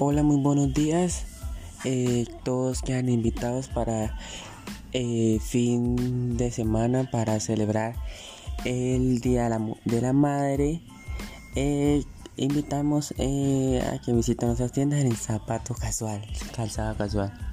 Hola, muy buenos días. Eh, todos quedan invitados para eh, fin de semana para celebrar el Día de la, Madre. Eh, invitamos eh, a que visiten nuestras tiendas en el zapato casual, calzado casual.